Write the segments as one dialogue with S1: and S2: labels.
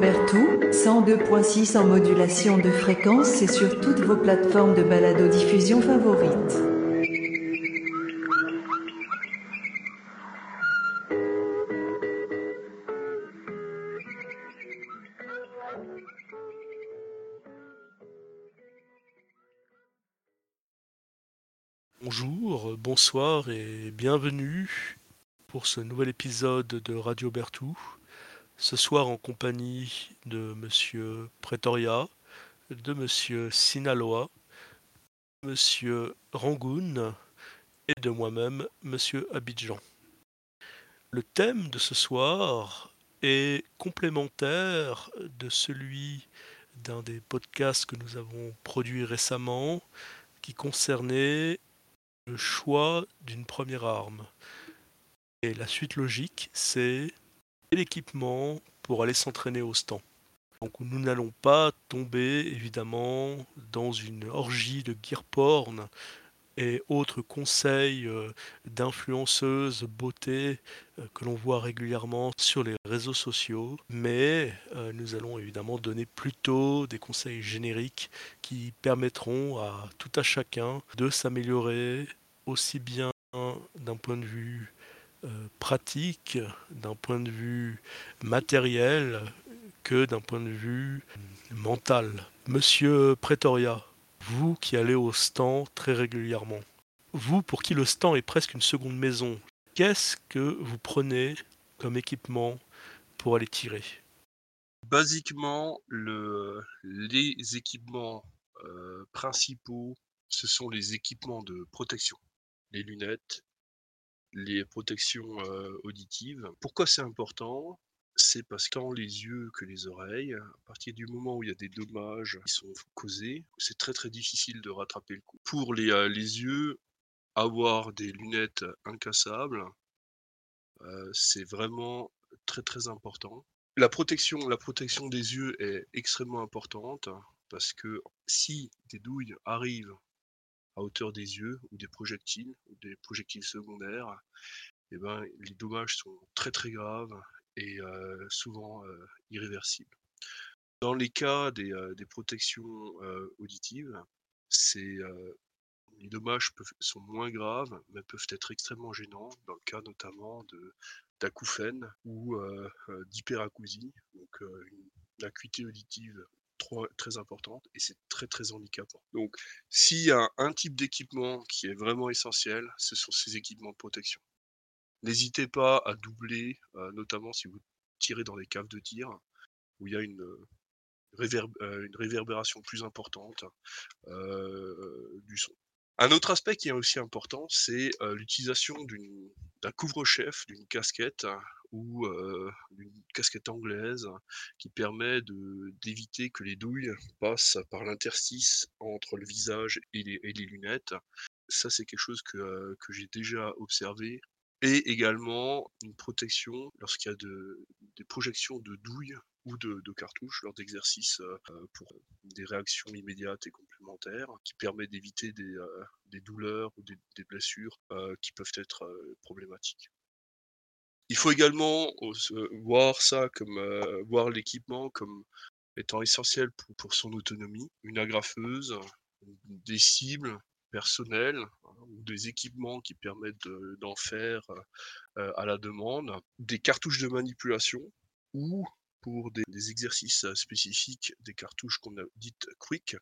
S1: Berthoud, 102.6 en modulation de fréquence et sur toutes vos plateformes de balado-diffusion favorites.
S2: Bonjour, bonsoir et bienvenue pour ce nouvel épisode de Radio Bertou. Ce soir en compagnie de Monsieur Pretoria, de Monsieur Sinaloa, Monsieur Rangoon et de moi-même, Monsieur Abidjan. Le thème de ce soir est complémentaire de celui d'un des podcasts que nous avons produit récemment qui concernait le choix d'une première arme. Et la suite logique, c'est l'équipement pour aller s'entraîner au stand. Donc nous n'allons pas tomber évidemment dans une orgie de gear porn et autres conseils euh, d'influenceuses beauté euh, que l'on voit régulièrement sur les réseaux sociaux, mais euh, nous allons évidemment donner plutôt des conseils génériques qui permettront à tout à chacun de s'améliorer aussi bien d'un point de vue pratique, d'un point de vue matériel que d'un point de vue mental. Monsieur Pretoria, vous qui allez au stand très régulièrement, vous pour qui le stand est presque une seconde maison, qu'est-ce que vous prenez comme équipement pour aller tirer?
S3: Basiquement, le, les équipements euh, principaux, ce sont les équipements de protection. Les lunettes, les protections auditives. Pourquoi c'est important? C'est parce que les yeux que les oreilles, à partir du moment où il y a des dommages qui sont causés, c'est très très difficile de rattraper le coup. Pour les, yeux, avoir des lunettes incassables, c'est vraiment très très important. La protection, la protection des yeux est extrêmement importante parce que si des douilles arrivent à hauteur des yeux ou des projectiles ou des projectiles secondaires, eh ben, les dommages sont très très graves et souvent irréversibles. Dans les cas des, des protections auditives, les dommages sont moins graves, mais peuvent être extrêmement gênants, dans le cas notamment d'acouphènes ou d'hyperacousie, donc une, acuité auditive très importante et c'est très très handicapant. Donc s'il y a un type d'équipement qui est vraiment essentiel, ce sont ces équipements de protection. N'hésitez pas à doubler, euh, notamment si vous tirez dans des caves de tir, où il y a une, euh, euh, une réverbération plus importante du son. Un autre aspect qui est aussi important, c'est l'utilisation d'un couvre-chef, d'une casquette ou d'une casquette anglaise qui permet d'éviter que les douilles passent par l'interstice entre le visage et les, et les lunettes. Ça, c'est quelque chose que, j'ai déjà observé et également une protection lorsqu'il y a de, des projections de douilles ou de, cartouches lors d'exercices euh, euh, pour des réactions immédiates et complémentaires qui permet d'éviter des, euh, douleurs ou des, blessures qui peuvent être problématiques. Il faut également voir ça comme voir l'équipement comme étant essentiel pour, son autonomie. Une agrafeuse, des cibles personnel hein, ou des équipements qui permettent d'en faire à la demande, des cartouches de manipulation ou pour des, exercices spécifiques, des cartouches qu'on a dites quick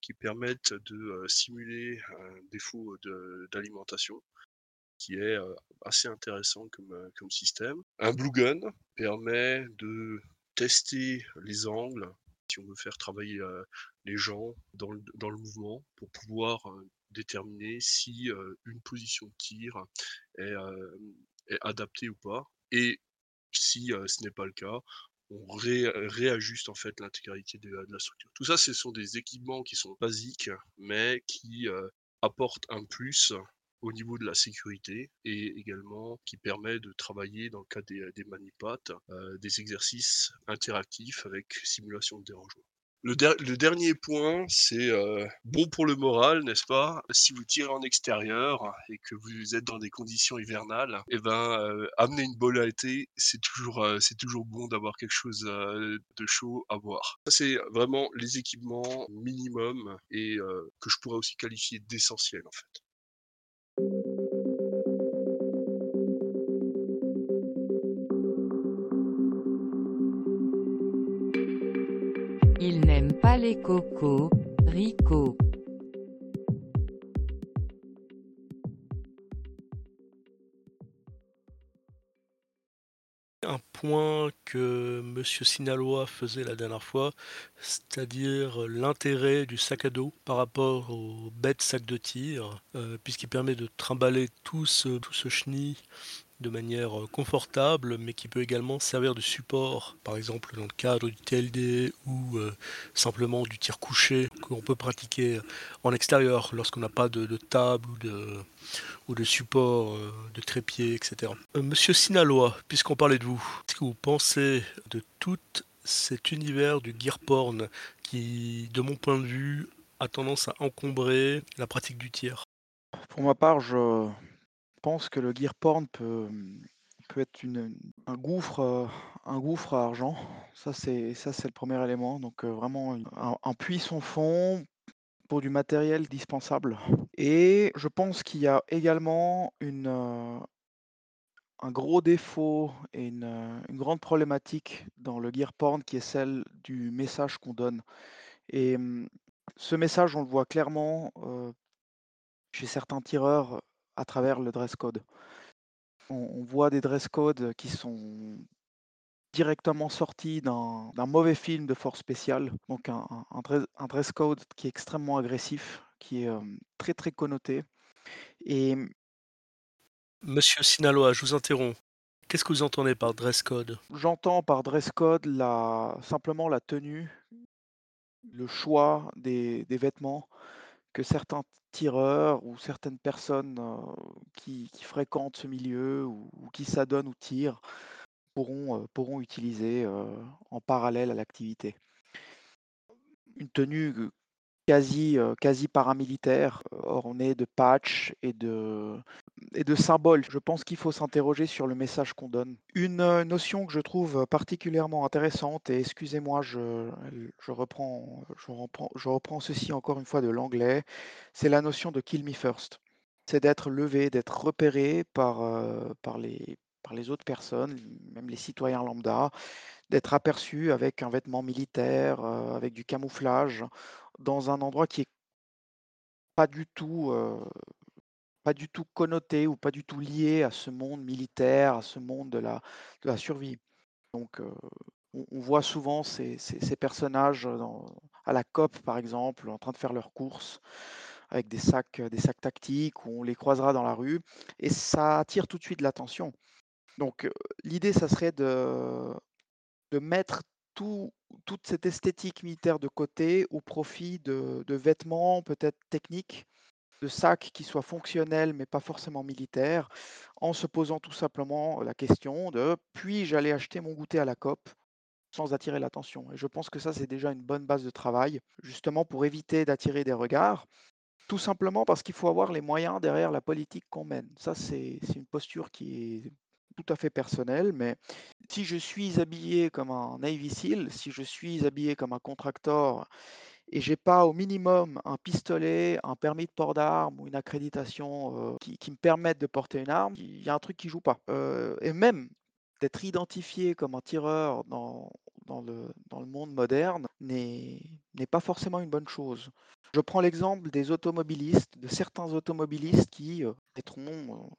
S3: qui permettent de simuler un défaut d'alimentation qui est assez intéressant comme, comme système. Un blue gun permet de tester les angles si on veut faire travailler les gens dans le, dans le mouvement pour pouvoir déterminer si une position de tir est, adaptée ou pas. Et si ce n'est pas le cas, on réajuste en fait l'intégralité de, la structure. Tout ça, ce sont des équipements qui sont basiques, mais qui apportent un plus au niveau de la sécurité et également qui permet de travailler dans le cas des, manipates, des exercices interactifs avec simulation de dérangement. Le, dernier point, c'est euh, bon pour le moral, n'est-ce pas? Si vous tirez en extérieur et que vous êtes dans des conditions hivernales, eh ben, euh, amener une bolle à été, c'est toujours, euh, toujours bon d'avoir quelque chose de chaud à boire. Ça, c'est vraiment les équipements minimum et que je pourrais aussi qualifier d'essentiels en fait.
S4: Cocos, Rico.
S2: Un point que Monsieur Sinaloa faisait la dernière fois, c'est-à-dire l'intérêt du sac à dos par rapport au bête sac de tir, euh, puisqu'il permet de trimballer tout ce, tout ce chenille de manière euh, confortable, mais qui peut également servir de support, par exemple dans le cadre du TLD ou euh, simplement du tir couché qu'on peut pratiquer en extérieur lorsqu'on n'a pas de, table ou de, ou de support euh, de trépied, etc. Monsieur Sinaloa, puisqu'on parlait de vous, qu'est-ce que vous pensez de tout cet univers du gear porn qui, de mon point de vue, a tendance à encombrer la pratique du tir?
S5: Pour ma part, je, pense que le gear porn peut, peut être une, un, gouffre, euh, un gouffre à argent. Ça, c'est, ça, c'est le premier élément. Donc, euh, vraiment, un, puits sans fond pour du matériel dispensable. Et je pense qu'il y a également une, euh, un gros défaut et une, une, grande problématique dans le gear porn qui est celle du message qu'on donne. Et hum, ce message, on le voit clairement chez certains tireurs à travers le dress code. On, voit des dress codes qui sont directement sortis d'un mauvais film de force spéciale, donc un, dress, code qui est extrêmement agressif, qui est très très connoté. Et
S2: Monsieur Sinaloa, je vous interromps. Qu'est-ce que vous entendez par dress code?
S5: J'entends par dress code la, simplement la tenue, le choix des, des vêtements que certains tireurs ou certaines personnes qui, fréquentent ce milieu ou, qui s'adonnent ou tirent pourront, utiliser en parallèle à l'activité. Une tenue quasi, quasi paramilitaire, ornée de patchs et de, et de symboles. Je pense qu'il faut s'interroger sur le message qu'on donne. Une euh, notion que je trouve particulièrement intéressante, et excusez-moi, je, reprends, je, reprends, je reprends ceci encore une fois de l'anglais, c'est la notion de kill me first. C'est d'être levé, d'être repéré par, euh, par, les, par les autres personnes, même les citoyens lambda, d'être aperçu avec un vêtement militaire, euh, avec du camouflage, dans un endroit qui est pas du tout pas du tout connoté ou pas du tout lié à ce monde militaire, à ce monde de la, de la survie. Donc, on, voit souvent ces, ces, personnages à la COP, par exemple, en train de faire leurs courses avec des sacs, des sacs tactiques, où on les croisera dans la rue, et ça attire tout de suite l'attention. Donc, l'idée, ça serait de, de mettre tout, toute cette esthétique militaire de côté au profit de, de vêtements peut-être techniques de sacs qui soient fonctionnels mais pas forcément militaires, en se posant tout simplement la question de puis-je aller acheter mon goûter à la COP sans attirer l'attention. Et je pense que ça, c'est déjà une bonne base de travail, justement pour éviter d'attirer des regards, tout simplement parce qu'il faut avoir les moyens derrière la politique qu'on mène. Ça, c'est une posture qui est tout à fait personnelle, mais si je suis habillé comme un Navy SEAL, si je suis habillé comme un contracteur et j'ai pas au minimum un pistolet, un permis de port d'armes ou une accréditation qui, me permettent de porter une arme, il y a un truc qui joue pas. et même d'être identifié comme un tireur dans, le, monde moderne n'est pas forcément une bonne chose. Je prends l'exemple des automobilistes, de certains automobilistes qui mettront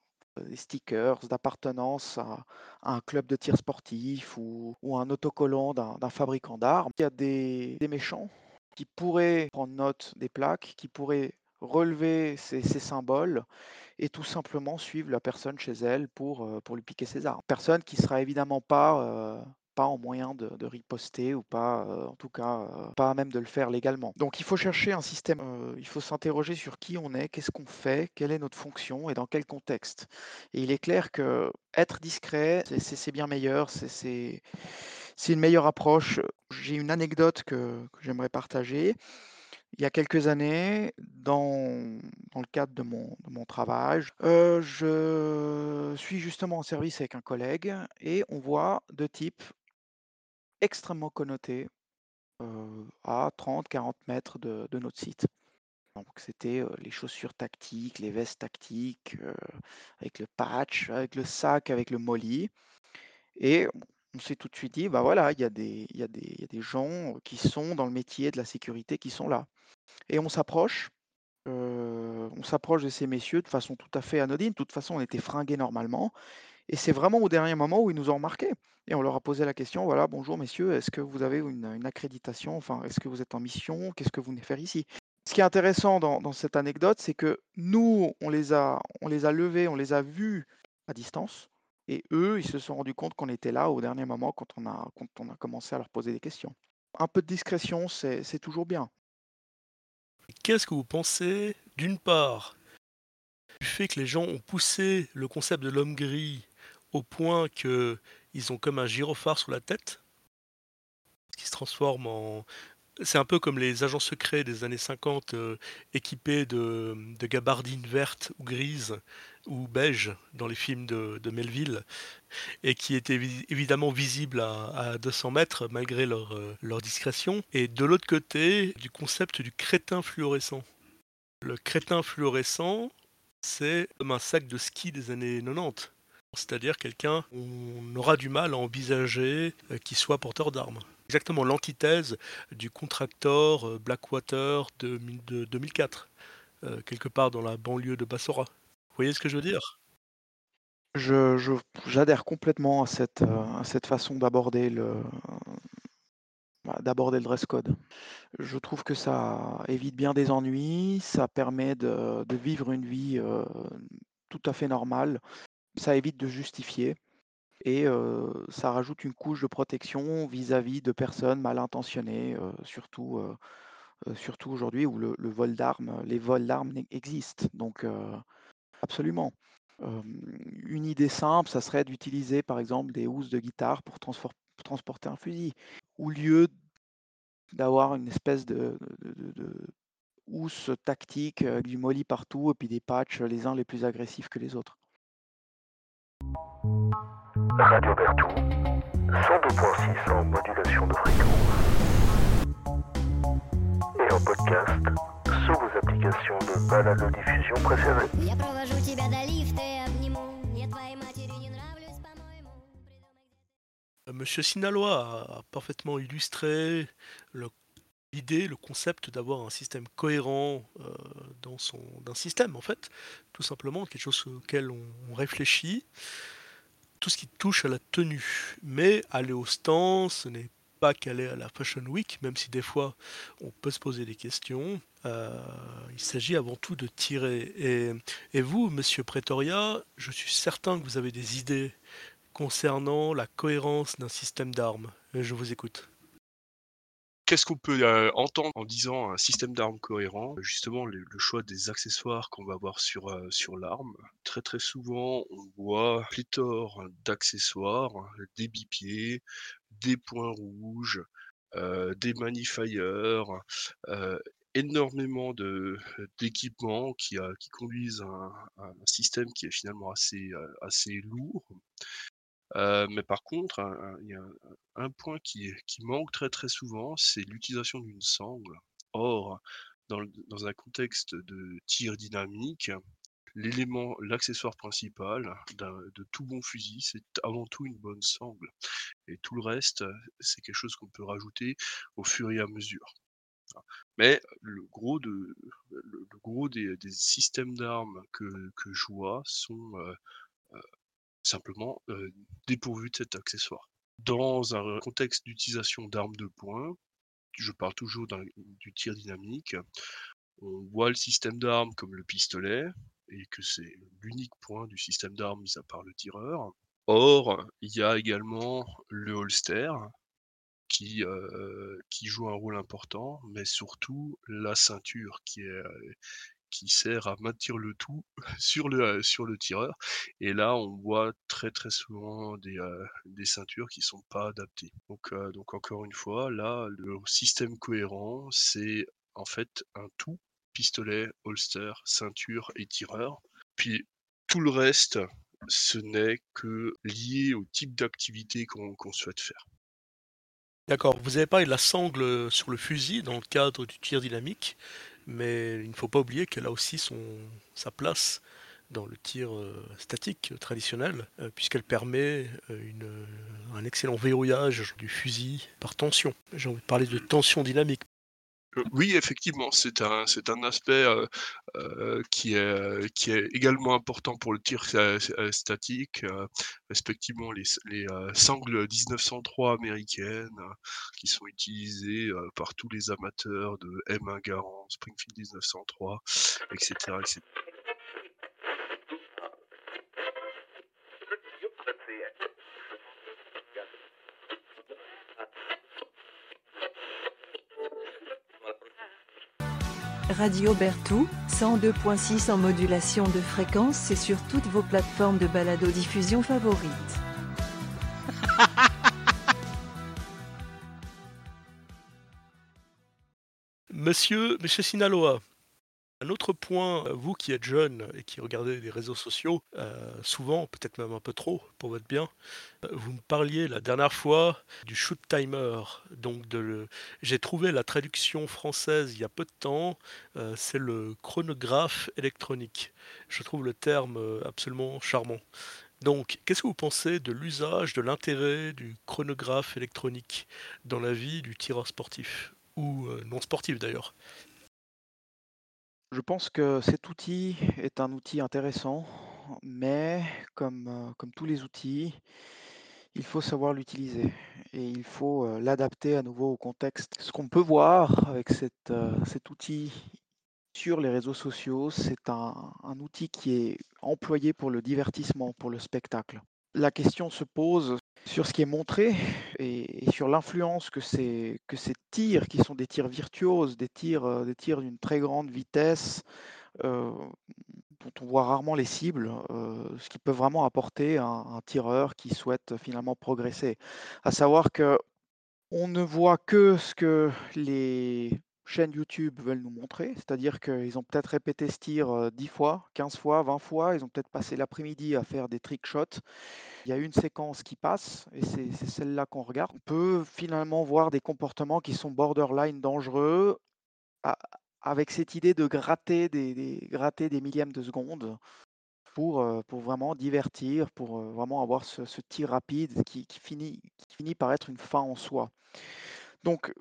S5: des stickers d'appartenance à, un club de tir sportif ou, un autocollant d'un fabricant d'armes. Il y a des méchants qui pourrait prendre note des plaques, qui pourrait relever ces, symboles et tout simplement suivre la personne chez elle pour, euh, pour lui piquer ses armes. Personne qui sera évidemment pas, euh, pas en moyen de, riposter ou pas, euh, en tout cas, pas même de le faire légalement. Donc il faut chercher un système, il faut s'interroger sur qui on est, qu'est-ce qu'on fait, quelle est notre fonction et dans quel contexte. Et il est clair que être discret, c'est bien meilleur, c'est une meilleure approche J'ai une anecdote que j'aimerais partager. Il y a quelques années, dans dans le cadre de mon mon travail, je suis justement en service avec un collègue et on voit 2 types extrêmement connotés, à 30-40 mètres de de notre site. Donc c'était, les chaussures tactiques, les vestes tactiques, avec le patch, avec le sac, avec le molly et on s'est tout de suite dit: «Bah, voilà, il y a des y y a des gens, qui sont dans le métier de la sécurité qui sont là» et on s'approche, on s'approche de ces messieurs de façon tout à fait anodine. De toute façon, on était fringués normalement et c'est vraiment au dernier moment où ils nous ont remarqués et on leur a posé la question: «Voilà, bonjour messieurs, est-ce que vous avez une, une accréditation? Enfin, est-ce que vous êtes en mission? Qu'est-ce que vous venez faire ici?» Ce qui est intéressant dans dans cette anecdote, c'est que nous, on les a on les a levés, on les a vus à distance et eux, ils se sont rendus compte qu'on était là au dernier moment quand on a quand on a commencé à leur poser des questions. Un peu de discrétion, c'est toujours bien.
S2: Qu'est-ce que vous pensez, d'une part, du fait que les gens ont poussé le concept de l'homme gris au point que ils ont comme un gyrophare sur la tête, qui se transforme en... C'est un peu comme les agents secrets des années 50 euh, équipés de gabardines vertes ou grises ou beige dans les films de, Melville et qui étaient évi- évidemment visibles à, à 200 mètres malgré leur, euh, leur discrétion. Et de l'autre côté, du concept du crétin fluorescent. Le crétin fluorescent, c'est comme un sac de ski des années 90. C'est-à-dire quelqu'un, on aura du mal à envisager euh, qu'il soit porteur d'armes. Exactement l'antithèse du contractor euh, Blackwater de, mi- de 2004, euh, quelque part dans la banlieue de Bassora. Vous voyez ce que je veux dire?
S5: Je j'adhère complètement à cette, heu, à cette façon d'aborder le bah, d'aborder le dress code. Je trouve que ça évite bien des ennuis, ça permet de de vivre une vie, heu, tout à fait normale. Ça évite de justifier et heu, ça rajoute une couche de protection vis-à-vis de personnes mal intentionnées, surtout, surtout aujourd'hui où le vol d'armes, les vols d'armes existent donc absolument. Une idée simple, ça serait d'utiliser par exemple des housses de guitare pour transporter un fusil. Au lieu d'avoir une espèce de de housse tactique avec du molly partout et puis des patchs les uns les plus agressifs que les autres.
S6: Radio Bertou, 102.6 en modulation de fréquence. Et en podcast sous vos applications de balado-diffusion préférées.
S2: Euh, Monsieur Sinaloa a parfaitement illustré l'idée, le, concept d'avoir un système cohérent euh, dans son d'un système en fait, tout simplement quelque chose auquel on, on réfléchit, tout ce qui touche à la tenue. Mais aller au stand, ce n'est pas qu'aller à la Fashion Week, même si des fois on peut se poser des questions. Euh, il s'agit avant tout de tirer. Et, vous, Monsieur Pretoria, je suis certain que vous avez des idées concernant la cohérence d'un système d'armes. Je vous écoute.
S3: Qu'est-ce qu'on peut euh, entendre en disant un système d'armes cohérent? Justement, le, choix des accessoires qu'on va avoir sur, euh, sur l'arme. Très très souvent, on voit pléthore d'accessoires, des bipieds, des points rouges, des magnifiers, énormément d'équipements qui, qui conduisent un, un système qui est finalement assez, assez lourd. Mais par contre, il y a un, point qui, qui manque très très souvent, c'est l'utilisation d'une sangle. Or, dans, dans un contexte de tir dynamique, l'élément, l'accessoire principal de tout bon fusil, c'est avant tout une bonne sangle. Et tout le reste, c'est quelque chose qu'on peut rajouter au fur et à mesure. Mais le gros, des, systèmes d'armes que, que je vois sont euh, euh, simplement euh, dépourvus de cet accessoire. Dans un contexte d'utilisation d'armes de poing, je parle toujours du tir dynamique, on voit le système d'armes comme le pistolet, et que c'est l'unique point du système d'armes mis à part le tireur. Or, il y a également le holster, qui, euh, qui joue un rôle important, mais surtout la ceinture qui euh, sert à maintenir le tout sur le, sur le tireur. Et là, on voit très très souvent des, euh, ceintures qui sont pas adaptées. Donc, euh, encore une fois, là, le système cohérent, c'est en fait un tout pistolet, holster, ceinture et tireur. Puis tout le reste, ce n'est que lié au type d'activité qu'on souhaite faire.
S2: D'accord, vous avez parlé de la sangle sur le fusil dans le cadre du tir dynamique, mais il ne faut pas oublier qu'elle a aussi sa place dans le tir euh, statique traditionnel, euh, puisqu'elle permet euh, un excellent verrouillage du fusil par tension. J'ai envie de parler de tension dynamique.
S3: Euh, Oui, effectivement, c'est un, c'est un aspect euh, euh, qui est, euh, qui est également important pour le tir sta- euh, statique, euh, respectivement les, les euh, sangles 1903 américaines euh, qui sont utilisées euh, par tous les amateurs de M1 Garand, Springfield 1903, etc., etc.
S1: Radio Bertou, 102.6 en modulation de fréquence et sur toutes vos plateformes de balado-diffusion favorites.
S2: Monsieur, Monsieur Sinaloa, un autre point, euh, vous qui êtes jeune et qui regardez les réseaux sociaux, euh, souvent, peut-être même un peu trop pour votre bien, euh, vous me parliez la dernière fois du shoot timer. Donc j'ai trouvé la traduction française il y a peu de temps, c'est le chronographe électronique. Je trouve le terme absolument charmant. Donc, qu'est-ce que vous pensez de l'usage, de l'intérêt du chronographe électronique dans la vie du tireur sportif ou non sportif d'ailleurs?
S5: Je pense que cet outil est un outil intéressant, mais comme, euh, comme tous les outils, il faut savoir l'utiliser et il faut euh, l'adapter à nouveau au contexte. Ce qu'on peut voir avec cette, euh, cet outil sur les réseaux sociaux, c'est un, un outil qui est employé pour le divertissement, pour le spectacle. La question se pose sur ce qui est montré et, sur l'influence que ces, que ces tirs, qui sont des tirs virtuoses, des tirs, euh, des tirs d'une très grande vitesse, euh, dont on voit rarement les cibles, euh, ce qui peut vraiment apporter à un, un tireur qui souhaite finalement progresser. À savoir que on ne voit que ce que les chaînes YouTube veulent nous montrer, c'est-à-dire qu'ils ont peut-être répété ce tir euh, 10 fois, 15 fois, 20 fois, ils ont peut-être passé l'après-midi à faire des trick shots. Il y a une séquence qui passe et c'est celle-là qu'on regarde. On peut finalement voir des comportements qui sont borderline dangereux avec cette idée de gratter des, millièmes de seconde pour, euh, vraiment divertir, pour euh, vraiment avoir ce, tir rapide qui, qui finit, qui finit par être une fin en soi. Donc,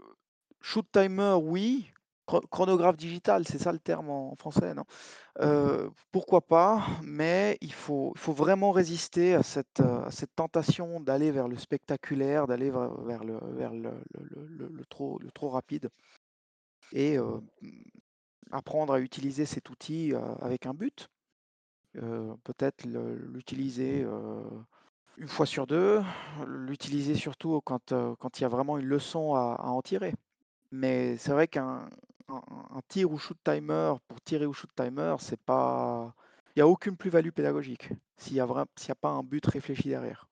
S5: shoot timer, oui. Chro- Chronographe digital, c'est ça le terme en français, non? Euh, pourquoi pas, mais il faut, il faut vraiment résister à cette, à cette tentation d'aller vers le spectaculaire, d'aller vers, vers le, vers le, le- trop, le trop rapide et euh, apprendre à utiliser cet outil avec un but. Euh, Peut-être l'utiliser une fois sur deux, l'utiliser surtout quand, quand il y a vraiment une leçon à, à en tirer. Mais c'est vrai qu'un un, un tir ou shoot timer pour tirer ou shoot timer, c'est pas, il n'y a aucune plus-value pédagogique s'il n'y a, y a pas un but réfléchi derrière.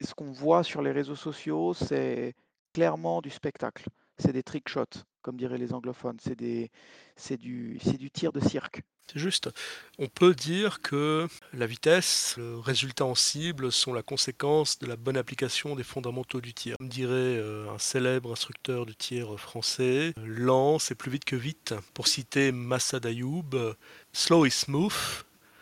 S5: Ce qu'on voit sur les réseaux sociaux, c'est clairement du spectacle. C'est des trick shots, comme diraient les anglophones. C'est du, du tir de cirque.
S2: C'est juste. On peut dire que la vitesse, le résultat en cible sont la conséquence de la bonne application des fondamentaux du tir. Comme dirait euh, un célèbre instructeur de tir français, lent c'est plus vite que vite. Pour citer Massa Dayoub, slow is smooth,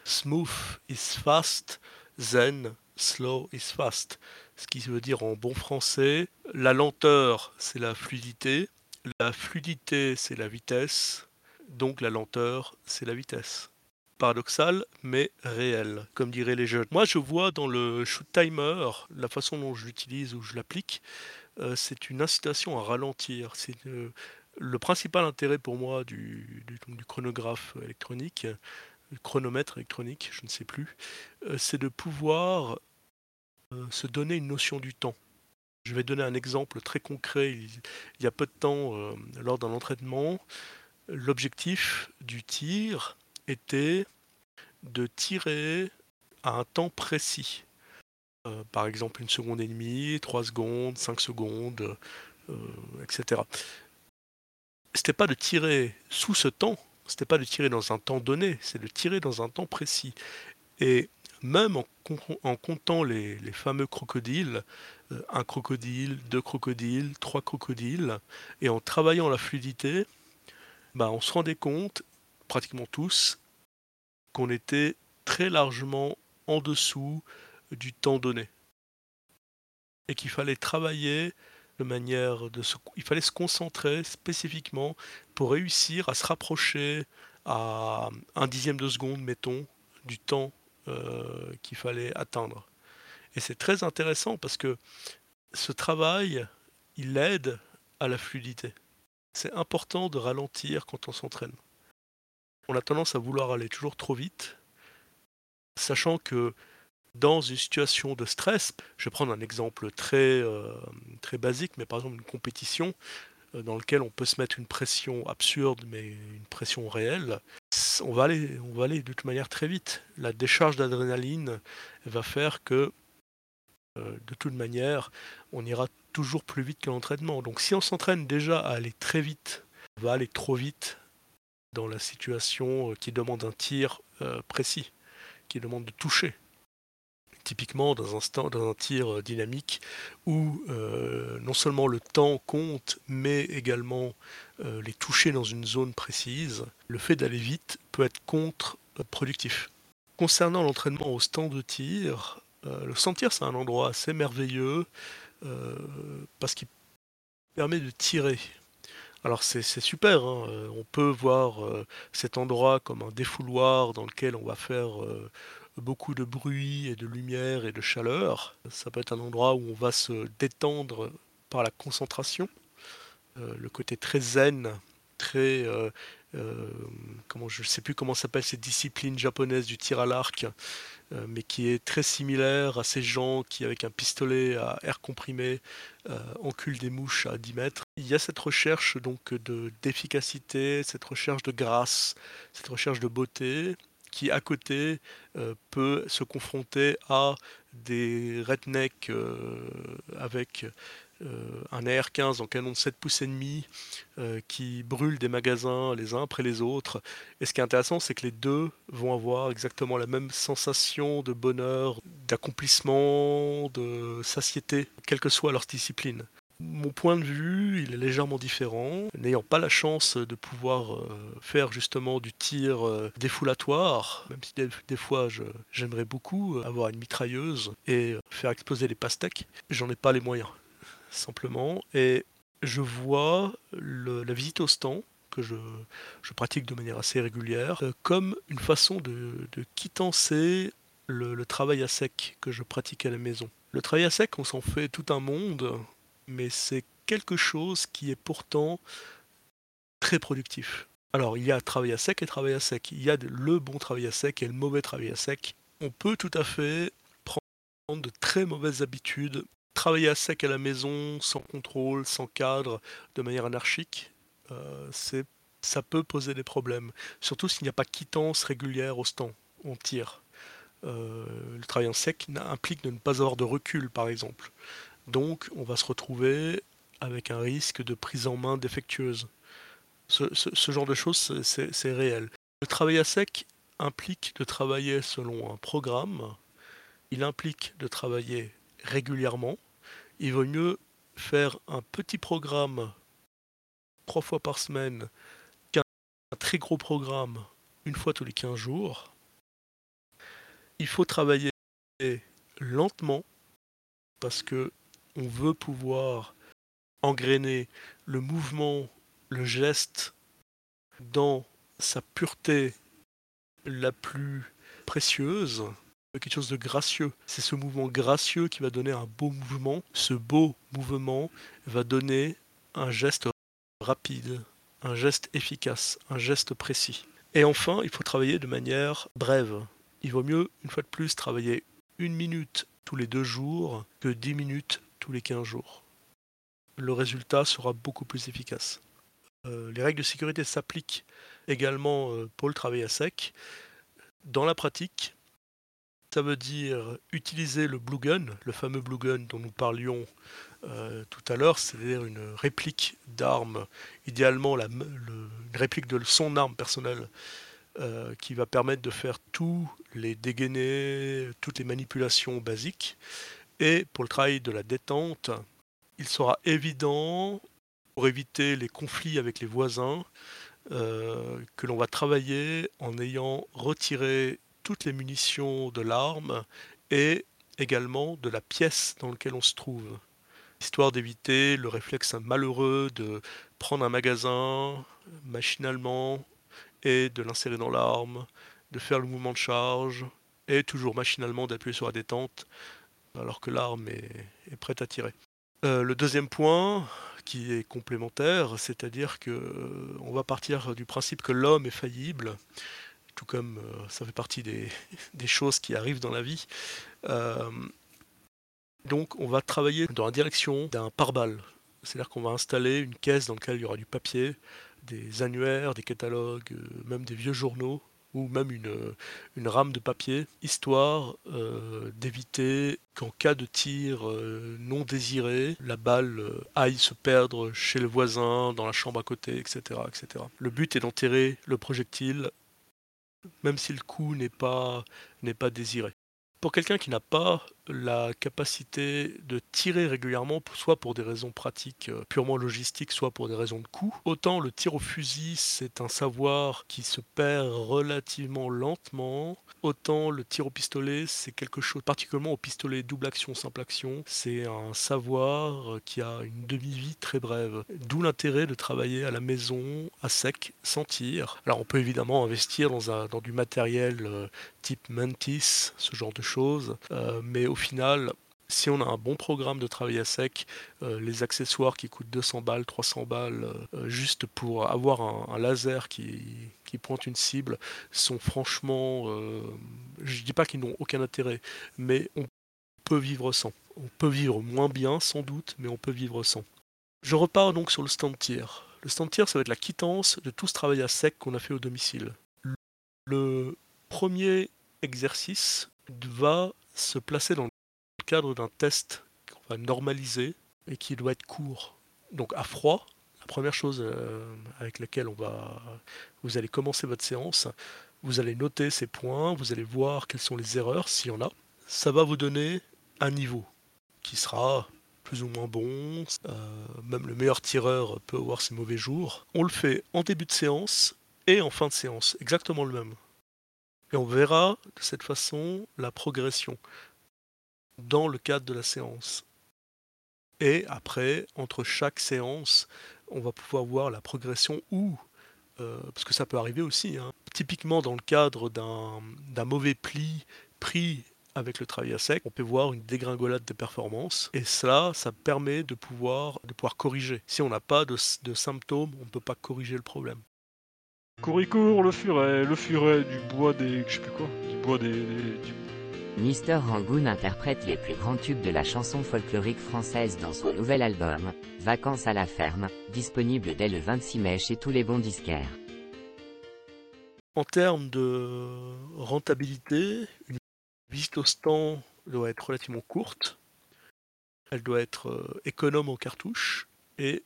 S2: smooth is fast, zen, slow is fast. Ce qui veut dire en bon français, la lenteur c'est la fluidité, la fluidité c'est la vitesse, donc la lenteur, c'est la vitesse. Paradoxal, mais réel, comme diraient les jeunes. Moi, je vois dans le shoot timer, la façon dont je l'utilise ou je l'applique, euh, c'est une incitation à ralentir. C'est euh, le principal intérêt pour moi du, chronographe électronique, chronomètre électronique, je ne sais plus, euh, c'est de pouvoir euh, se donner une notion du temps. Je vais donner un exemple très concret. Il, y a peu de temps, euh, lors d'un entraînement, l'objectif du tir était de tirer à un temps précis. Par exemple, une seconde et demie, trois secondes, cinq secondes, euh, etc. C'était pas de tirer sous ce temps, c'était pas de tirer dans un temps donné, c'est de tirer dans un temps précis. Et même en, comptant les, les fameux crocodiles, euh, un crocodile, deux crocodiles, trois crocodiles, et en travaillant la fluidité, bah, on se rendait compte, pratiquement tous, qu'on était très largement en dessous du temps donné. Et qu'il fallait travailler de manière de se, il fallait se concentrer spécifiquement pour réussir à se rapprocher à un dixième de seconde, mettons, du temps euh, qu'il fallait atteindre. Et c'est très intéressant parce que ce travail, il aide à la fluidité. C'est important de ralentir quand on s'entraîne. On a tendance à vouloir aller toujours trop vite, sachant que dans une situation de stress, je vais prendre un exemple très, euh, très basique, mais par exemple une compétition euh, dans laquelle on peut se mettre une pression absurde, mais une pression réelle, on va aller, on va aller de toute manière très vite. La décharge d'adrénaline va faire que, euh, de toute manière, on ira toujours plus vite que l'entraînement. Donc si on s'entraîne déjà à aller très vite, on va aller trop vite dans la situation qui demande un tir précis, qui demande de toucher typiquement dans un, stand- dans un tir euh, dynamique où euh, non seulement le temps compte, mais également euh, les toucher dans une zone précise, le fait d'aller vite peut être contre-productif. Concernant l'entraînement au stand de tir, le stand c'est un endroit assez merveilleux parce qu'il permet de tirer. Alors c'est super, hein, on peut voir cet endroit comme un défouloir dans lequel on va faire beaucoup de bruit et de lumière et de chaleur. Ça peut être un endroit où on va se détendre par la concentration, Euh, le côté très zen, très euh, euh, comment je ne sais plus comment s'appelle cette discipline japonaise du tir à l'arc, mais qui est très similaire à ces gens qui avec un pistolet à air comprimé enculent des mouches à 10 mètres. Il y a cette recherche donc de d'efficacité, cette recherche de grâce, cette recherche de beauté qui à côté euh, peut se confronter à des rednecks euh, avec euh, un AR-15 en canon de 7 pouces et demi qui brûlent des magasins les uns après les autres. Et ce qui est intéressant, c'est que les deux vont avoir exactement la même sensation de bonheur, d'accomplissement, de satiété, quelle que soit leur discipline. Mon point de vue, il est légèrement différent. N'ayant pas la chance de pouvoir euh, faire justement du tir euh, défoulatoire, même si des, fois j'aimerais beaucoup avoir une mitrailleuse et euh, faire exploser les pastèques, j'en ai pas les moyens, simplement. Et je vois la visite au stand que je, pratique de manière assez régulière euh, comme une façon de, quittancer le travail à sec que je pratique à la maison. Le travail à sec, on s'en fait tout un monde, mais c'est quelque chose qui est pourtant très productif. Alors, il y a travail à sec et travail à sec. Il y a le bon travail à sec et le mauvais travail à sec. On peut tout à fait prendre de très mauvaises habitudes, travailler à sec à la maison, sans contrôle, sans cadre, de manière anarchique. euh, ça peut poser des problèmes. Surtout s'il n'y a pas quittance régulière au stand. On tire. Euh, le travail en sec implique de ne pas avoir de recul, par exemple. Donc, on va se retrouver avec un risque de prise en main défectueuse. Ce, genre de choses, c'est réel. Le travail à sec implique de travailler selon un programme. Il implique de travailler régulièrement. Il vaut mieux faire un petit programme trois fois par semaine qu'un très gros programme une fois tous les 15 jours. Il faut travailler lentement parce que on veut pouvoir engrainer le mouvement, le geste dans sa pureté la plus précieuse, quelque chose de gracieux. C'est ce mouvement gracieux qui va donner un beau mouvement. Ce beau mouvement va donner un geste rapide, un geste efficace, un geste précis. Et enfin, il faut travailler de manière brève. Il vaut mieux, une fois de plus, travailler une minute tous les deux jours que dix minutes les 15 jours. Le résultat sera beaucoup plus efficace. Euh, les règles de sécurité s'appliquent également euh, pour le travail à sec. Dans la pratique, ça veut dire utiliser le blue gun, le fameux blue gun dont nous parlions euh, tout à l'heure, c'est-à-dire une réplique d'arme, idéalement la, une réplique de son arme personnelle qui va permettre de faire tous les dégainés, toutes les manipulations basiques. Et pour le travail de la détente, il sera évident, pour éviter les conflits avec les voisins, euh, que l'on va travailler en ayant retiré toutes les munitions de l'arme et également de la pièce dans laquelle on se trouve, histoire d'éviter le réflexe malheureux de prendre un magasin machinalement et de l'insérer dans l'arme, de faire le mouvement de charge et toujours machinalement d'appuyer sur la détente alors que l'arme est, prête à tirer. Euh, le deuxième point, qui est complémentaire, c'est-à-dire que euh, on va partir du principe que l'homme est faillible, tout comme euh, ça fait partie des, des choses qui arrivent dans la vie. Donc on va travailler dans la direction d'un pare-balles. C'est-à-dire qu'on va installer une caisse dans laquelle il y aura du papier, des annuaires, des catalogues, même des vieux journaux, ou même une, euh, une rame de papier, histoire euh, d'éviter qu'en cas de tir euh, non désiré, la balle aille se perdre chez le voisin, dans la chambre à côté, etc. etc. Le but est d'enterrer le projectile, même si le coup n'est pas, n'est pas désiré. Pour quelqu'un qui n'a pas la capacité de tirer régulièrement, soit pour des raisons pratiques euh, purement logistiques, soit pour des raisons de coût, autant le tir au fusil, c'est un savoir qui se perd relativement lentement, autant le tir au pistolet, c'est quelque chose, particulièrement au pistolet double action, simple action, c'est un savoir qui a une demi-vie très brève. D'où l'intérêt de travailler à la maison, à sec, sans tir. Alors on peut évidemment investir dans, un, dans du matériel euh, type Mantis, ce genre de choses, euh, mais au final, si on a un bon programme de travail à sec, euh, les accessoires qui coûtent 200 balles, 300 balles, euh, juste pour avoir un, laser qui, pointe une cible, sont franchement, euh, je dis pas qu'ils n'ont aucun intérêt, mais on peut vivre sans. On peut vivre moins bien sans doute, mais on peut vivre sans. Je repars donc sur le stand tir. Le stand tir, ça va être la quittance de tout ce travail à sec qu'on a fait au domicile. Le premier exercice va se placer dans le cadre d'un test qu'on va normaliser et qui doit être court. Donc à froid, la première chose euh, avec laquelle on va, vous allez commencer votre séance, vous allez noter ces points, vous allez voir quelles sont les erreurs s'il y en a. Ça va vous donner un niveau qui sera plus ou moins bon. Euh, même le meilleur tireur peut avoir ses mauvais jours. On le fait en début de séance et en fin de séance, exactement le même. Et on verra de cette façon la progression dans le cadre de la séance. Et après, entre chaque séance, on va pouvoir voir la progression ou, euh, parce que ça peut arriver aussi, hein, typiquement dans le cadre d'un mauvais pli pris avec le travail à sec, on peut voir une dégringolade des performances. Et cela, ça permet de pouvoir, de pouvoir corriger. Si on n'a pas de symptômes, on ne peut pas corriger le problème.
S7: Couricourt, le furet, le furet du bois des. je sais plus quoi, du bois des. des- du-
S4: Mister Rangoon interprète les plus grands tubes de la chanson folklorique française dans son nouvel album, Vacances à la ferme, disponible dès le 26 mai chez tous les bons disquaires.
S2: En termes de rentabilité, une visite au stand doit être relativement courte. Elle doit être euh, économe en cartouches et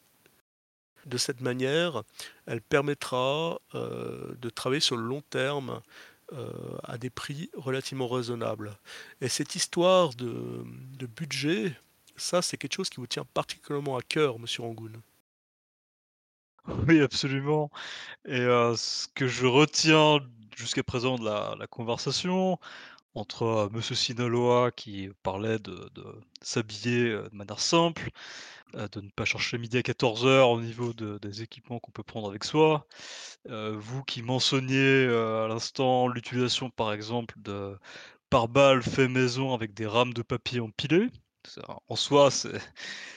S2: de cette manière, elle permettra euh, de travailler sur le long terme euh, à des prix relativement raisonnables. Et cette histoire de, budget, ça c'est quelque chose qui vous tient particulièrement à cœur, Monsieur Rangoon.
S7: Oui, absolument. Et euh, ce que je retiens jusqu'à présent de la conversation entre Monsieur Sinaloa qui parlait de, s'habiller de manière simple, de ne pas chercher midi à 14h au niveau de- des équipements qu'on peut prendre avec soi, vous qui mentionniez à l'instant l'utilisation par exemple de pare-balles fait maison avec des rames de papier empilées. En soi,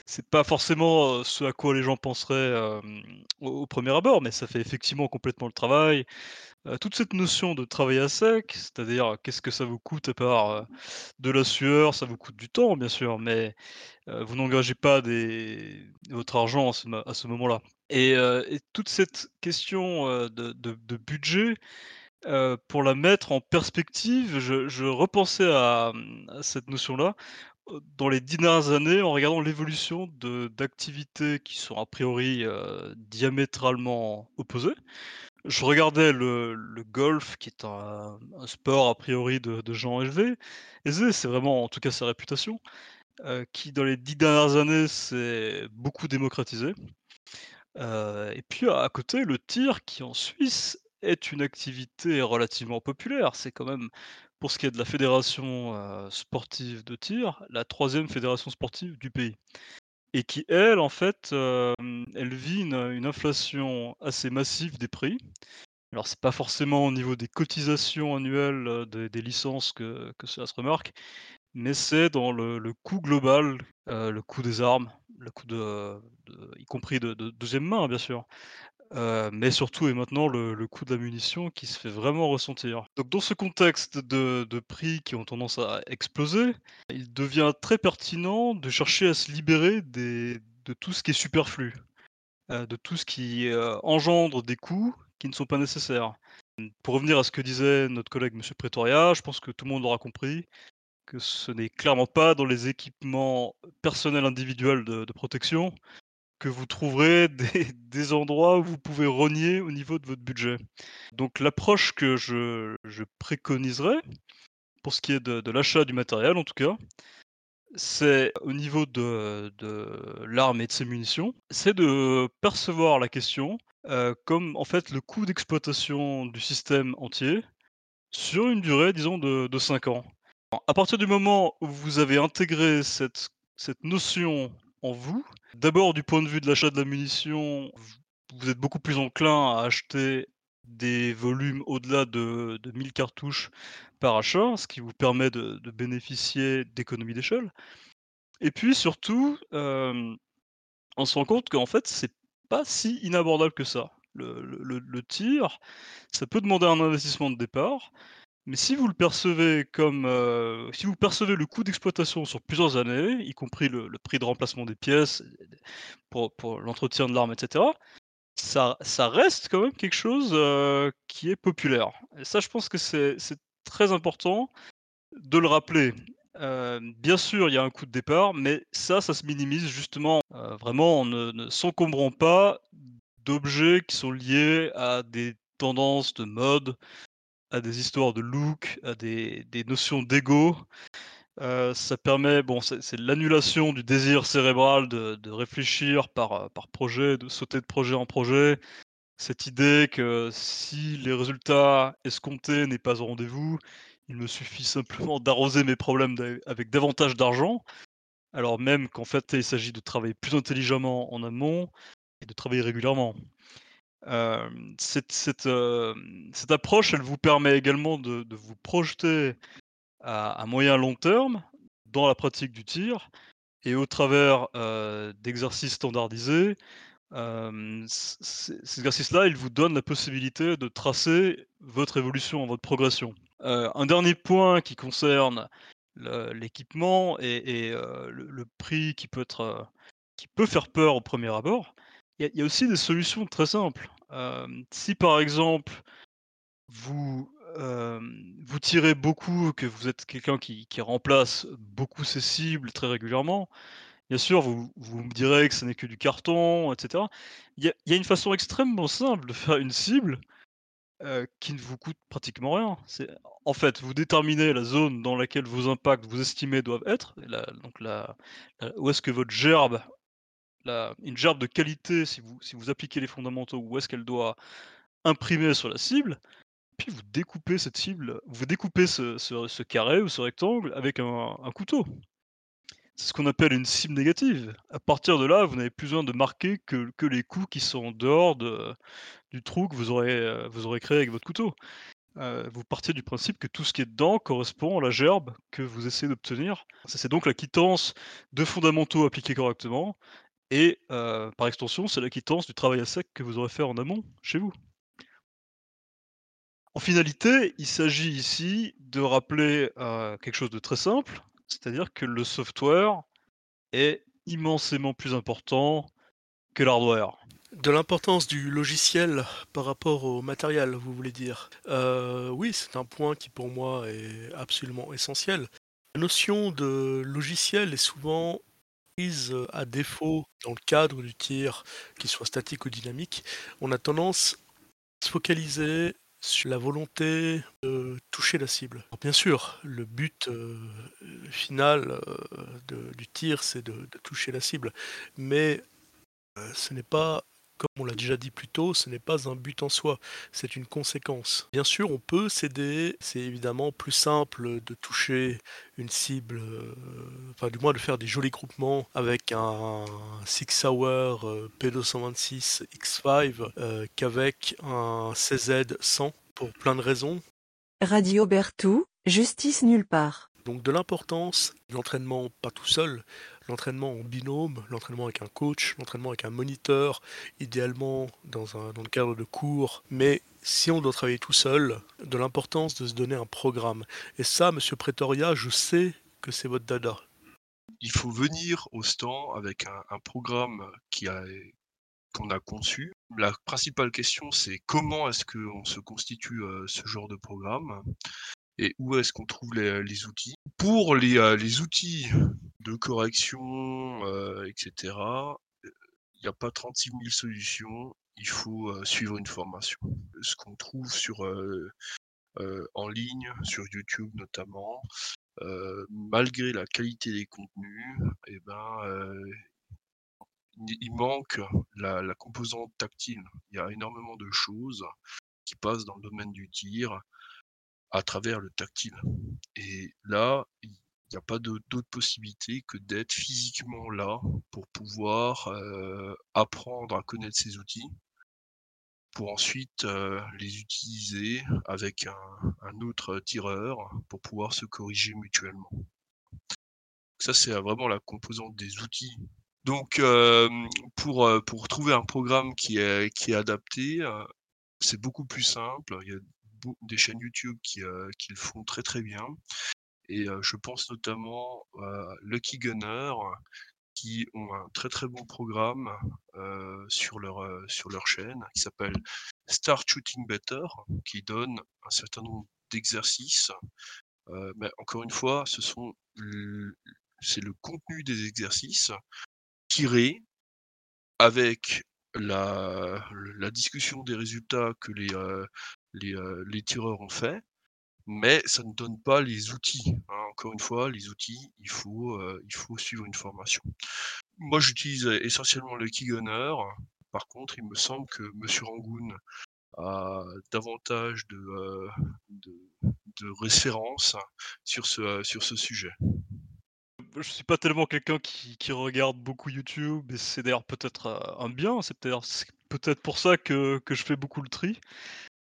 S7: c'est pas forcément ce à quoi les gens penseraient au premier abord, mais ça fait effectivement complètement le travail. Euh, toute cette notion de travail à sec, c'est-à-dire qu'est-ce que ça vous coûte à part de la sueur, ça vous coûte du temps, bien sûr, mais vous n'engagez pas votre argent à ce, moment-là. Et, toute cette question de, budget, pour la mettre en perspective, je, repensais à, cette notion-là dans les dix dernières années en regardant l'évolution d'activités qui sont a priori diamétralement opposées. Je regardais le, golf, qui est un, sport a priori de, gens élevés, aisés, c'est vraiment en tout cas sa réputation, euh, qui dans les dix dernières années s'est beaucoup démocratisé. Euh, et puis à côté, le tir, qui en Suisse est une activité relativement populaire. C'est quand même, pour ce qui est de la fédération euh, sportive de tir, la troisième fédération sportive du pays. Et qui, elle, en fait, elle vit une, inflation assez massive des prix. Alors, c'est pas forcément au niveau des cotisations annuelles des, licences que, cela se remarque, mais c'est dans le, coût global, euh, le coût des armes, le coût de- y compris de, de deuxième main, bien sûr, euh, mais surtout et maintenant le, coût de la munition qui se fait vraiment ressentir. Donc, dans ce contexte de, prix qui ont tendance à exploser, il devient très pertinent de chercher à se libérer de tout ce qui est superflu, euh, de tout ce qui euh, engendre des coûts qui ne sont pas nécessaires. Pour revenir à ce que disait notre collègue Monsieur Pretoria, je pense que tout le monde aura compris que ce n'est clairement pas dans les équipements personnels individuels de protection que vous trouverez des, endroits où vous pouvez rogner au niveau de votre budget. Donc l'approche que je, je préconiserais, pour ce qui est de, l'achat du matériel en tout cas, c'est au niveau de, l'arme et de ses munitions, c'est de percevoir la question euh, comme en fait le coût d'exploitation du système entier sur une durée, disons, de, de 5 ans. À partir du moment où vous avez intégré cette notion en vous, d'abord du point de vue de l'achat de la munition, vous- êtes beaucoup plus enclin à acheter des volumes au-delà de, de 1000 cartouches par achat, ce qui vous permet de, bénéficier d'économies d'échelle. Et puis surtout, euh, on se rend compte qu'en fait, c'est pas si inabordable que ça. Le tir, ça peut demander un investissement de départ, mais si vous le percevez comme, euh, si vous percevez le coût d'exploitation sur plusieurs années, y compris le, prix de remplacement des pièces pour, l'entretien de l'arme, etc., ça, ça reste quand même quelque chose euh, qui est populaire. Et ça, je pense que c'est très important de le rappeler. Euh, bien sûr, il y a un coût de départ, mais ça, ça se minimise justement vraiment en ne s'encombrant pas d'objets qui sont liés à des tendances de mode, à des histoires de look, à des, notions d'ego. Euh, ça permet, c'est l'annulation du désir cérébral de, réfléchir par, euh, par projet, de sauter de projet en projet. Cette idée que si les résultats escomptés n'est pas au rendez-vous, il me suffit simplement d'arroser mes problèmes avec davantage d'argent, alors même qu'en fait il s'agit de travailler plus intelligemment en amont et de travailler régulièrement. Euh, cette, approche, elle vous permet également de, vous projeter à, à moyen long terme dans la pratique du tir et au travers euh, d'exercices standardisés. ces exercices-là, ils vous donnent la possibilité de tracer votre évolution, votre progression. Euh, un dernier point qui concerne l'équipement et, le, le prix qui peut, être, qui peut faire peur au premier abord, il y a aussi des solutions très simples. Si par exemple vous, vous tirez beaucoup, que vous êtes quelqu'un qui, remplace beaucoup ses cibles très régulièrement, bien sûr, vous, vous me direz que ce n'est que du carton, etc. Il y a, une façon extrêmement simple de faire une cible qui ne vous coûte pratiquement rien. En fait, vous déterminez la zone dans laquelle vos impacts, vous estimez, doivent être, donc la- où est-ce que votre gerbe, une gerbe de qualité, si vous, si vous appliquez les fondamentaux, où est-ce qu'elle doit imprimer sur la cible, puis vous découpez cette cible, vous découpez ce, ce- carré ou ce rectangle avec un, couteau. C'est ce qu'on appelle une cible négative. À partir de là, vous n'avez plus besoin de marquer que, que les coups qui sont en dehors de- du trou que vous aurez, euh, vous aurez créé avec votre couteau. heu, vous partiez du principe que tout ce qui est dedans correspond à la gerbe que vous essayez d'obtenir. C'est donc la quittance de fondamentaux appliqués correctement et heu, par extension, c'est la quittance du travail à sec que vous aurez fait en amont, chez vous. En finalité, il s'agit ici de rappeler, heu, quelque chose de très simple, c'est-à-dire que le software est immensément plus important que l'hardware.
S2: De l'importance du logiciel par rapport au matériel, vous voulez dire? Heu, oui, c'est un point qui pour moi est absolument essentiel. La notion de logiciel est souvent heu, à défaut dans le cadre du tir, qu'il soit statique ou dynamique. On a tendance à se focaliser sur la volonté de toucher la cible. Bien sûr, le but, heu, final, de du tir, c'est de toucher la cible, mais ce n'est pas comme on l'a déjà dit plus tôt, ce n'est pas un but en soi, c'est une conséquence. Bien sûr, on peut s'aider, c'est évidemment plus simple de toucher une cible, heu, enfin du moins de faire des jolis groupements avec un Six Hour, heu, P226 X5, heu, qu'avec un CZ100 pour plein de raisons.
S1: Radio Berthoud, justice nulle part.
S2: Donc de l'importance l'entraînement pas tout seul, l'entraînement en binôme, l'entraînement avec un coach, l'entraînement avec un moniteur, idéalement dans, un, le cadre de cours. Mais si on doit travailler tout seul, de l'importance de se donner un programme. Et ça, Monsieur Pretoria, je sais que c'est votre dada.
S3: Il faut venir au stand avec un, programme qu'on a conçu. La principale question, c'est comment est-ce qu'on se constitue euh, ce genre de programme? Et où est-ce qu'on trouve les, outils? Pour les, euh, les outils de correction, euh, etc., il n'y a pas 36 000 solutions, il faut euh, suivre une formation. Ce qu'on trouve sur, en ligne, sur YouTube notamment, malgré la qualité des contenus, eh ben, il manque la composante tactile. Il y a énormément de choses qui passent dans le domaine du tir à travers le tactile. Et là, il n'y a pas d'autre possibilité que d'être physiquement là pour pouvoir euh, apprendre à connaître ces outils, pour ensuite euh, les utiliser avec un, un autre tireur pour pouvoir se corriger mutuellement. Ça, c'est vraiment la composante des outils. Donc, euh, pour, euh, pour trouver un programme qui est, qui est adapté, euh, c'est beaucoup plus simple. Des chaînes YouTube qui, euh, qui le font très très bien. Et euh, je pense notamment à Lucky Gunner, qui ont un très très bon programme euh, sur, leur, euh, sur leur chaîne, qui s'appelle Start Shooting Better, qui donne un certain nombre d'exercices. Euh, mais encore une fois, ce sont c'est le contenu des exercices tiré avec la, la discussion des résultats que les, euh, les, euh, les tireurs ont fait, mais ça ne donne pas les outils. hein. Encore une fois, les outils, il faut, euh, il faut suivre une formation. Moi, j'utilise essentiellement le Keygunner. Par contre, il me semble que Monsieur Rangoon a davantage de, euh, de, références sur ce, sur ce sujet.
S7: Je suis pas tellement quelqu'un qui, regarde beaucoup YouTube, et c'est d'ailleurs peut-être euh, un bien, c'est peut-être c'est peut-être pour ça que, que je fais beaucoup le tri.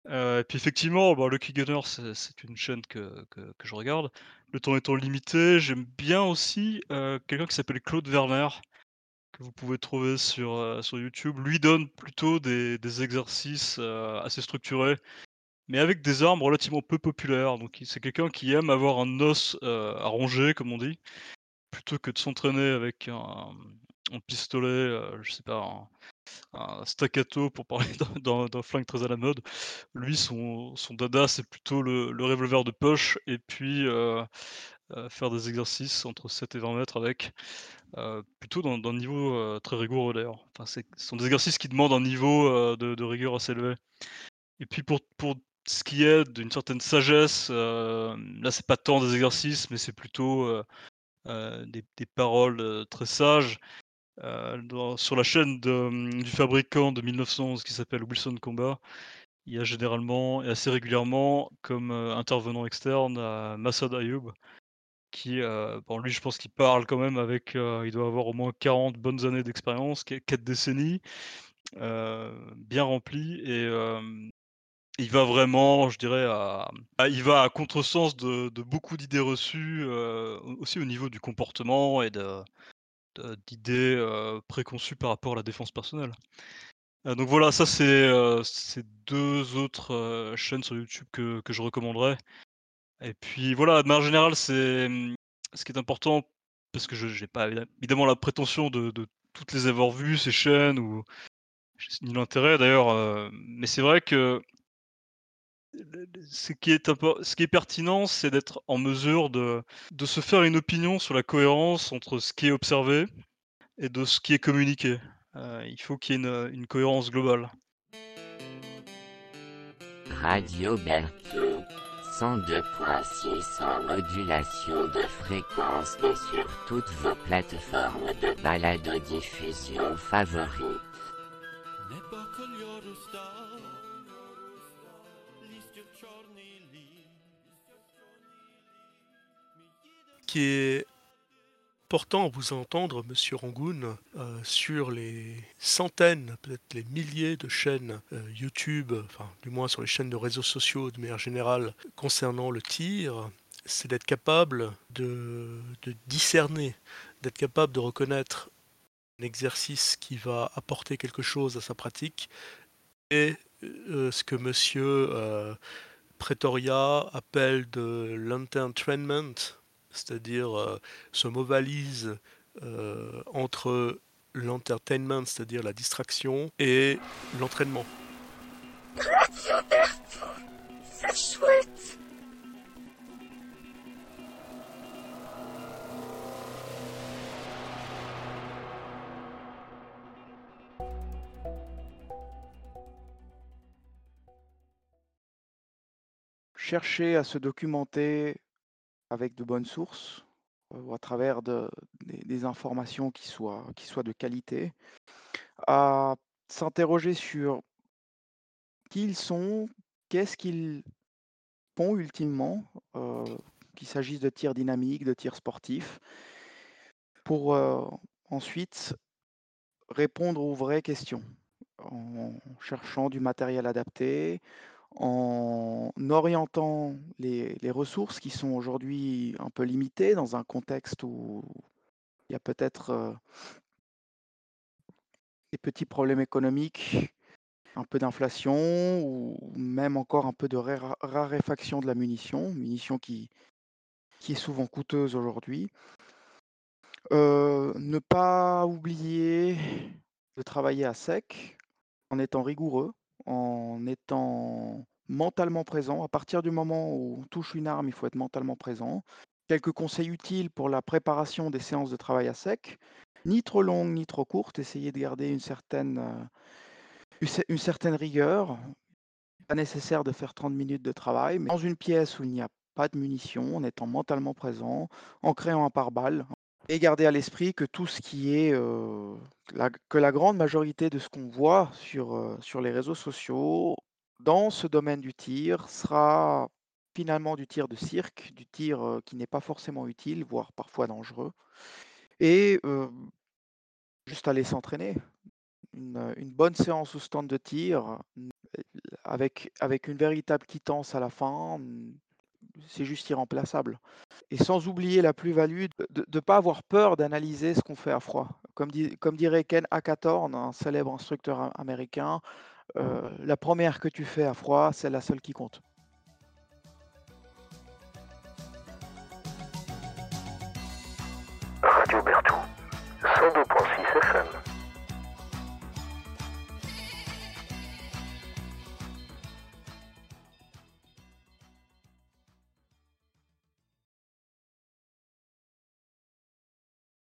S7: Euh, et puis effectivement, bah, Lucky Gunner, c'est une chaîne que, je regarde. Le temps étant limité, j'aime bien aussi euh, quelqu'un qui s'appelle Claude Werner, que vous pouvez trouver sur, euh, YouTube. Lui donne plutôt des, des exercices assez structurés, mais avec des armes relativement peu populaires. Donc c'est quelqu'un qui aime avoir un os à ronger, comme on dit plutôt que de s'entraîner avec un, un pistolet, euh, je sais pas, un, un staccato pour parler d'un- flingue très à la mode. Lui, son, son dada, c'est plutôt le, le revolver de poche et puis euh, euh, faire des exercices entre 7 et 20 mètres avec, plutôt dans, d'un niveau très rigoureux d'ailleurs. Enfin, ce sont des exercices qui demandent un niveau de, rigueur assez élevé. Et puis pour, pour ce qui est d'une certaine sagesse, là, c'est pas tant des exercices, mais c'est plutôt des, des paroles très sages. Euh, sur la chaîne de, hum, du fabricant de 1911 qui s'appelle Wilson Combat, il y a généralement et assez régulièrement comme euh, intervenant externe Massad Ayoub, qui, euh, lui, je pense qu'il parle quand même avec, il doit avoir au moins 40 bonnes années d'expérience, 4 décennies, bien remplies, et, il va vraiment, je dirais, à, il va à contresens de, beaucoup d'idées reçues, aussi au niveau du comportement et de- d'idées euh, préconçues par rapport à la défense personnelle. Euh, donc voilà, ça c'est euh, deux autres euh, chaînes sur YouTube que, je recommanderais. Et puis voilà, de manière générale, c'est hum, ce qui est important, parce que je n'ai pas évidem- évidemment la prétention de, de toutes les avoir vues, ces chaînes, ou ni l'intérêt d'ailleurs, euh, mais c'est vrai que ce qui est, pertinent, c'est d'être en mesure de, se faire une opinion sur la cohérence entre ce qui est observé et de ce qui est communiqué. Euh, il faut qu'il y ait une, cohérence globale.
S4: Radio Berthaud. 102.6 en modulation de fréquence et sur toutes vos plateformes de balado-diffusion favorites.
S2: Qui est important à vous entendre, Monsieur Rangoon, euh, sur les centaines, peut-être les milliers de chaînes euh, YouTube, du moins sur les chaînes de réseaux sociaux de manière générale concernant le tir, c'est d'être capable de, discerner, d'être capable de reconnaître un exercice qui va apporter quelque chose à sa pratique et euh, ce que Monsieur Pretoria appelle de l'entraînement, c'est-à-dire euh, ce mot valise euh, entre l'entertainment, c'est-à-dire la distraction, et l'entraînement.
S5: Chercher à se documenter avec de bonnes sources euh, ou à travers de- des, informations qui soient, qui soient de qualité, à s'interroger sur qui ils sont, qu'est-ce qu'ils font ultimement, euh, qu'il s'agisse de tir dynamique, de tir sportif, pour euh, ensuite répondre aux vraies questions en cherchant du matériel adapté, en orientant les, ressources qui sont aujourd'hui un peu limitées dans un contexte où il y a peut-être euh, des petits problèmes économiques, un peu d'inflation ou même encore un peu de raréfaction de la munition, munition qui, qui est souvent coûteuse aujourd'hui. Euh, ne pas oublier de travailler à sec en étant rigoureux, en étant mentalement présent. À partir du moment où on touche une arme, il faut être mentalement présent. Quelques conseils utiles pour la préparation des séances de travail à sec. Ni trop longues, ni trop courtes. Essayez de garder une certaine, euh, une cer- une certaine rigueur. Pas nécessaire de faire 30 minutes de travail, mais dans une pièce où il n'y a pas de munitions, en étant mentalement présent, en créant un pare-balles, et garder à l'esprit que tout ce qui est, la- que la grande majorité de ce qu'on voit sur, sur les réseaux sociaux dans ce domaine du tir sera finalement du tir de cirque, du tir qui n'est pas forcément utile, voire parfois dangereux. Et juste aller s'entraîner. Une, bonne séance au stand de tir, avec, avec une véritable quittance à la fin, c'est juste irremplaçable. Et sans oublier la plus-value de ne pas avoir peur d'analyser ce qu'on fait à froid. Comme, dirait Ken Hackathorn, un célèbre instructeur américain, euh, la première que tu fais à froid, c'est la seule qui compte.